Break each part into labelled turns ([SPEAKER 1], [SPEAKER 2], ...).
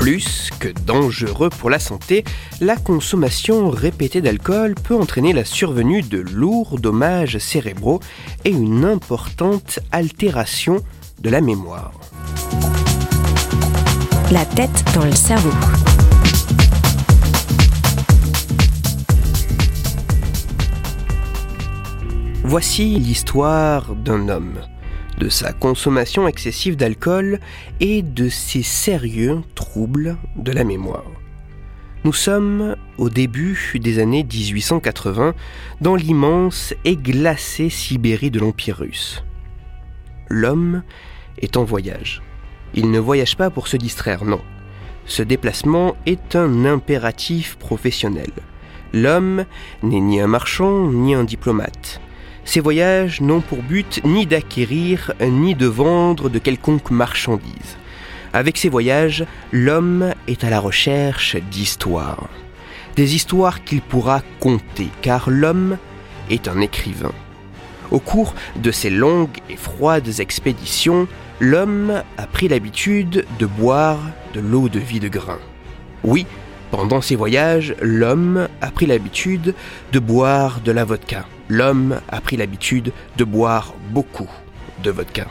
[SPEAKER 1] Plus que dangereux pour la santé, la consommation répétée d'alcool peut entraîner la survenue de lourds dommages cérébraux et une importante altération de la mémoire.
[SPEAKER 2] La tête dans le cerveau.
[SPEAKER 1] Voici l'histoire d'un homme, de sa consommation excessive d'alcool et de ses sérieux troubles de la mémoire. Nous sommes au début des années 1880 dans l'immense et glacée Sibérie de l'Empire russe. L'homme est en voyage. Il ne voyage pas pour se distraire, non. Ce déplacement est un impératif professionnel. L'homme n'est ni un marchand ni un diplomate. Ces voyages n'ont pour but ni d'acquérir ni de vendre de quelconque marchandise. Avec ces voyages, l'homme est à la recherche d'histoires. Des histoires qu'il pourra conter, car l'homme est un écrivain. Au cours de ces longues et froides expéditions, l'homme a pris l'habitude de boire de l'eau de vie de grain. Oui, pendant ces voyages, l'homme a pris l'habitude de boire de la vodka. L'homme a pris l'habitude de boire beaucoup de vodka.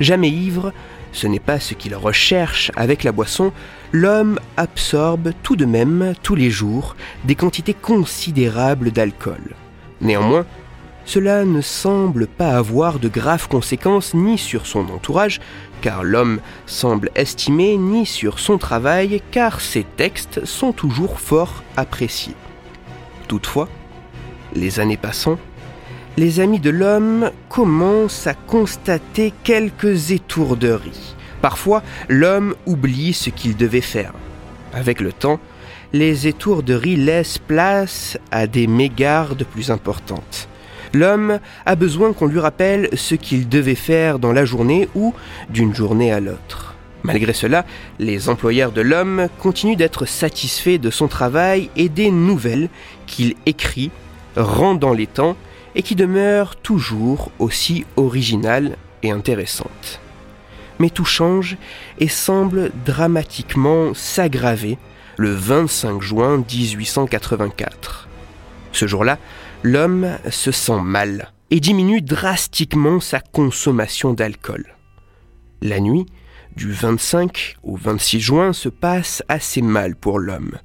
[SPEAKER 1] Jamais ivre, ce n'est pas ce qu'il recherche avec la boisson, l'homme absorbe tout de même tous les jours des quantités considérables d'alcool. Néanmoins, cela ne semble pas avoir de graves conséquences ni sur son entourage, car l'homme semble estimer, ni sur son travail, car ses textes sont toujours fort appréciés. Toutefois, les années passant, les amis de l'homme commencent à constater quelques étourderies. Parfois, l'homme oublie ce qu'il devait faire. Avec le temps, les étourderies laissent place à des mégardes plus importantes. L'homme a besoin qu'on lui rappelle ce qu'il devait faire dans la journée ou d'une journée à l'autre. Malgré cela, les employeurs de l'homme continuent d'être satisfaits de son travail et des nouvelles qu'il écrit, rend dans les temps et qui demeurent toujours aussi originales et intéressantes. Mais tout change et semble dramatiquement s'aggraver le 25 juin 1884. Ce jour-là, l'homme se sent mal et diminue drastiquement sa consommation d'alcool. La nuit, du 25 au 26 juin, se passe assez mal pour l'homme.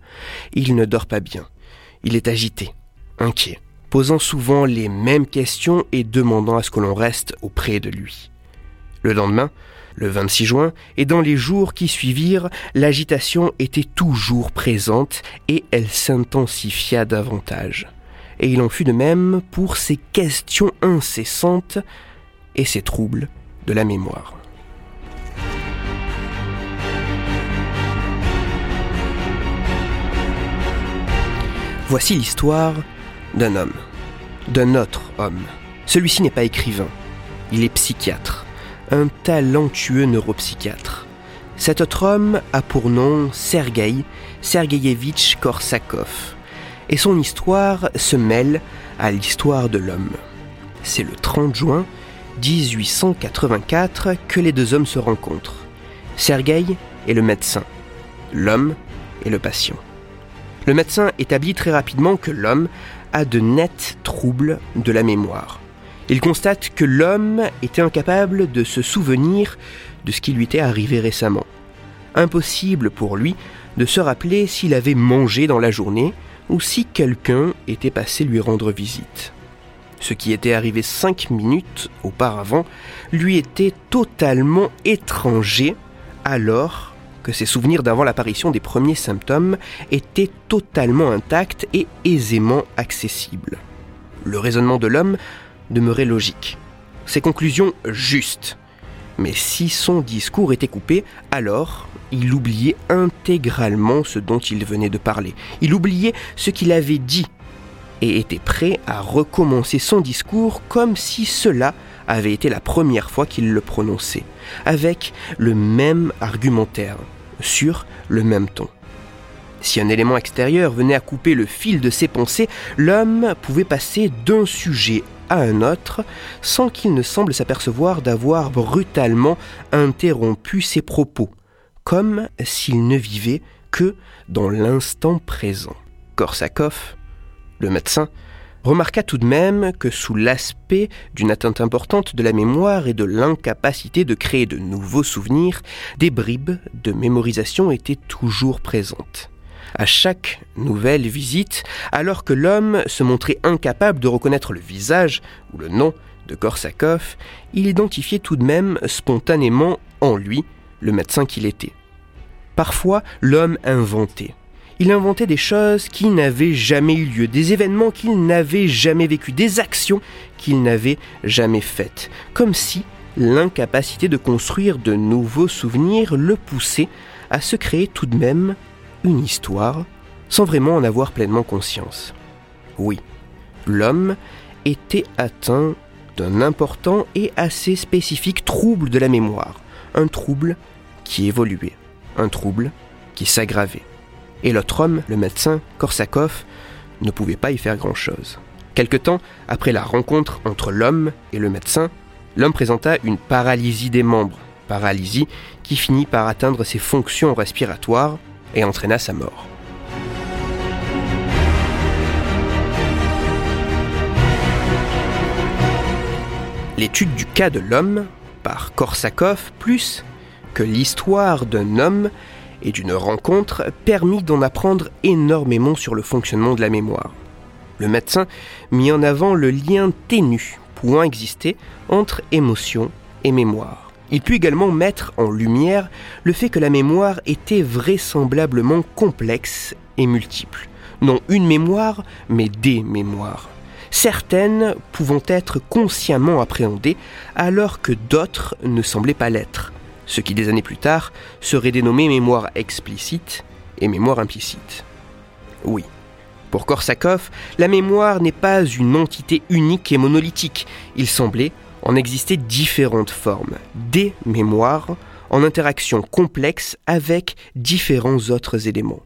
[SPEAKER 1] Il ne dort pas bien. Il est agité, inquiet, posant souvent les mêmes questions et demandant à ce que l'on reste auprès de lui. Le lendemain, le 26 juin, et dans les jours qui suivirent, l'agitation était toujours présente et elle s'intensifia davantage et il en fut de même pour ses questions incessantes et ses troubles de la mémoire. Voici l'histoire d'un homme, d'un autre homme. Celui-ci n'est pas écrivain, il est psychiatre, un talentueux neuropsychiatre. Cet autre homme a pour nom Sergueï Sergeyevitch Korsakov et son histoire se mêle à l'histoire de l'homme. C'est le 30 juin 1884 que les deux hommes se rencontrent. Sergueï est le médecin, l'homme est le patient. Le médecin établit très rapidement que l'homme de nets troubles de la mémoire. Il constate que l'homme était incapable de se souvenir de ce qui lui était arrivé récemment. Impossible pour lui de se rappeler s'il avait mangé dans la journée, ou si quelqu'un était passé lui rendre visite. Ce qui était arrivé cinq minutes auparavant lui était totalement étranger alors que ses souvenirs d'avant l'apparition des premiers symptômes étaient totalement intacts et aisément accessibles. Le raisonnement de l'homme demeurait logique, ses conclusions justes. Mais si son discours était coupé, alors il oubliait intégralement ce dont il venait de parler. Il oubliait ce qu'il avait dit. et était prêt à recommencer son discours comme si cela avait été la première fois qu'il le prononçait, avec le même argumentaire, sur le même ton. Si un élément extérieur venait à couper le fil de ses pensées, l'homme pouvait passer d'un sujet à un autre sans qu'il ne semble s'apercevoir d'avoir brutalement interrompu ses propos, comme s'il ne vivait que dans l'instant présent. Korsakov, le médecin, remarqua tout de même que sous l'aspect d'une atteinte importante de la mémoire et de l'incapacité de créer de nouveaux souvenirs, des bribes de mémorisation étaient toujours présentes. À chaque nouvelle visite, alors que l'homme se montrait incapable de reconnaître le visage ou le nom de Korsakov, il identifiait tout de même spontanément en lui le médecin qu'il était. Parfois, l'homme inventait. Il inventait des choses qui n'avaient jamais eu lieu, des événements qu'il n'avait jamais vécus, des actions qu'il n'avait jamais faites, comme si l'incapacité de construire de nouveaux souvenirs le poussait à se créer tout de même une histoire sans vraiment en avoir pleinement conscience. Oui, l'homme était atteint d'un important et assez spécifique trouble de la mémoire, un trouble qui évoluait, un trouble qui s'aggravait. Et l'autre homme, le médecin Korsakov, ne pouvait pas y faire grand-chose. Quelque temps après la rencontre entre l'homme et le médecin, l'homme présenta une paralysie des membres, paralysie qui finit par atteindre ses fonctions respiratoires et entraîna sa mort. L'étude du cas de l'homme par Korsakov, plus que l'histoire d'un homme et d'une rencontre, permit d'en apprendre énormément sur le fonctionnement de la mémoire. Le médecin mit en avant le lien ténu pouvant exister entre émotion et mémoire. Il put également mettre en lumière le fait que la mémoire était vraisemblablement complexe et multiple. Non une mémoire, mais des mémoires. Certaines pouvant être consciemment appréhendées, alors que d'autres ne semblaient pas l'être, ce qui des années plus tard serait dénommé mémoire explicite et mémoire implicite. Oui, pour Korsakov, la mémoire n'est pas une entité unique et monolithique. Il semblait en existait différentes formes, des mémoires en interaction complexe avec différents autres éléments.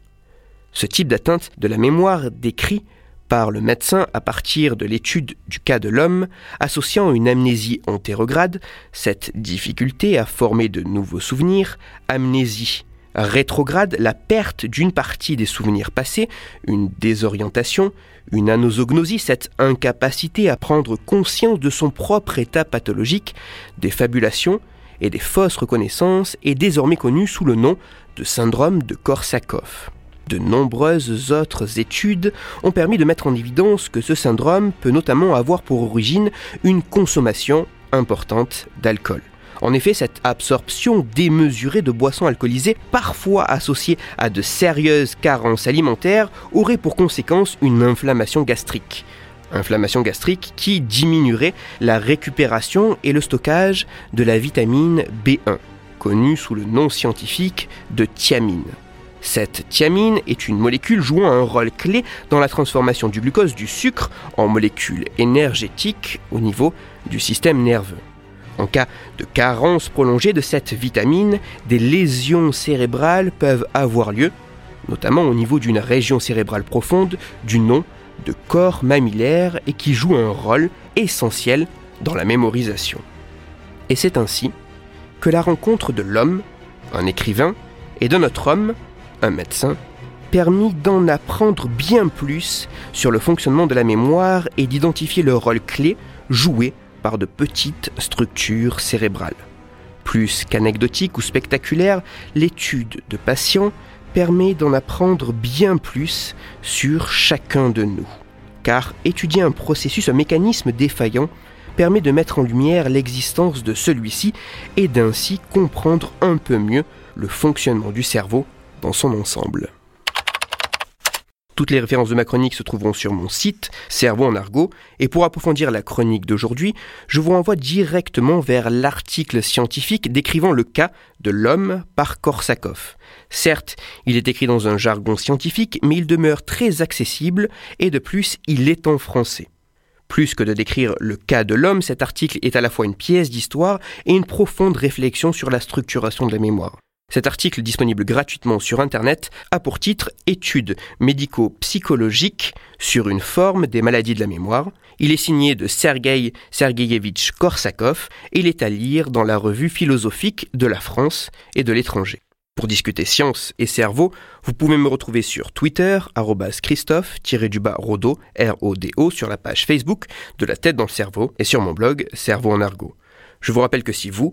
[SPEAKER 1] Ce type d'atteinte de la mémoire décrit par le médecin à partir de l'étude du cas de l'homme, associant une amnésie antérograde, cette difficulté à former de nouveaux souvenirs, amnésie rétrograde, la perte d'une partie des souvenirs passés, une désorientation, une anosognosie, cette incapacité à prendre conscience de son propre état pathologique, des fabulations et des fausses reconnaissances est désormais connue sous le nom de syndrome de Korsakov. De nombreuses autres études ont permis de mettre en évidence que ce syndrome peut notamment avoir pour origine une consommation importante d'alcool. En effet, cette absorption démesurée de boissons alcoolisées, parfois associée à de sérieuses carences alimentaires, aurait pour conséquence une inflammation gastrique. Inflammation gastrique qui diminuerait la récupération et le stockage de la vitamine B1, connue sous le nom scientifique de thiamine. Cette thiamine est une molécule jouant un rôle clé dans la transformation du glucose du sucre en molécule énergétique au niveau du système nerveux. En cas de carence prolongée de cette vitamine, des lésions cérébrales peuvent avoir lieu, notamment au niveau d'une région cérébrale profonde du nom de corps mammillaire et qui joue un rôle essentiel dans la mémorisation. Et c'est ainsi que la rencontre de l'homme, un écrivain, et de notre homme, un médecin, permit d'en apprendre bien plus sur le fonctionnement de la mémoire et d'identifier le rôle clé joué par de petites structures cérébrales. Plus qu'anecdotique ou spectaculaire, l'étude de patients permet d'en apprendre bien plus sur chacun de nous. Car étudier un processus, un mécanisme défaillant, permet de mettre en lumière l'existence de celui-ci et d'ainsi comprendre un peu mieux le fonctionnement du cerveau dans son ensemble. Toutes les références de ma chronique se trouveront sur mon site, Cerveau en argot, et pour approfondir la chronique d'aujourd'hui, je vous renvoie directement vers l'article scientifique décrivant le cas de l'homme par Korsakov. Certes, il est écrit dans un jargon scientifique, mais il demeure très accessible, et de plus, il est en français. Plus que de décrire le cas de l'homme, cet article est à la fois une pièce d'histoire et une profonde réflexion sur la structuration de la mémoire. Cet article disponible gratuitement sur Internet a pour titre Études médico-psychologiques sur une forme des maladies de la mémoire. Il est signé de Sergei Sergeyevitch Korsakov et il est à lire dans la revue philosophique de la France et de l'étranger. Pour discuter science et cerveau, vous pouvez me retrouver sur Twitter, Christophe-Rodo, R-O-D-O, sur la page Facebook de La tête dans le cerveau et sur mon blog Cerveau en argot. Je vous rappelle que si vous,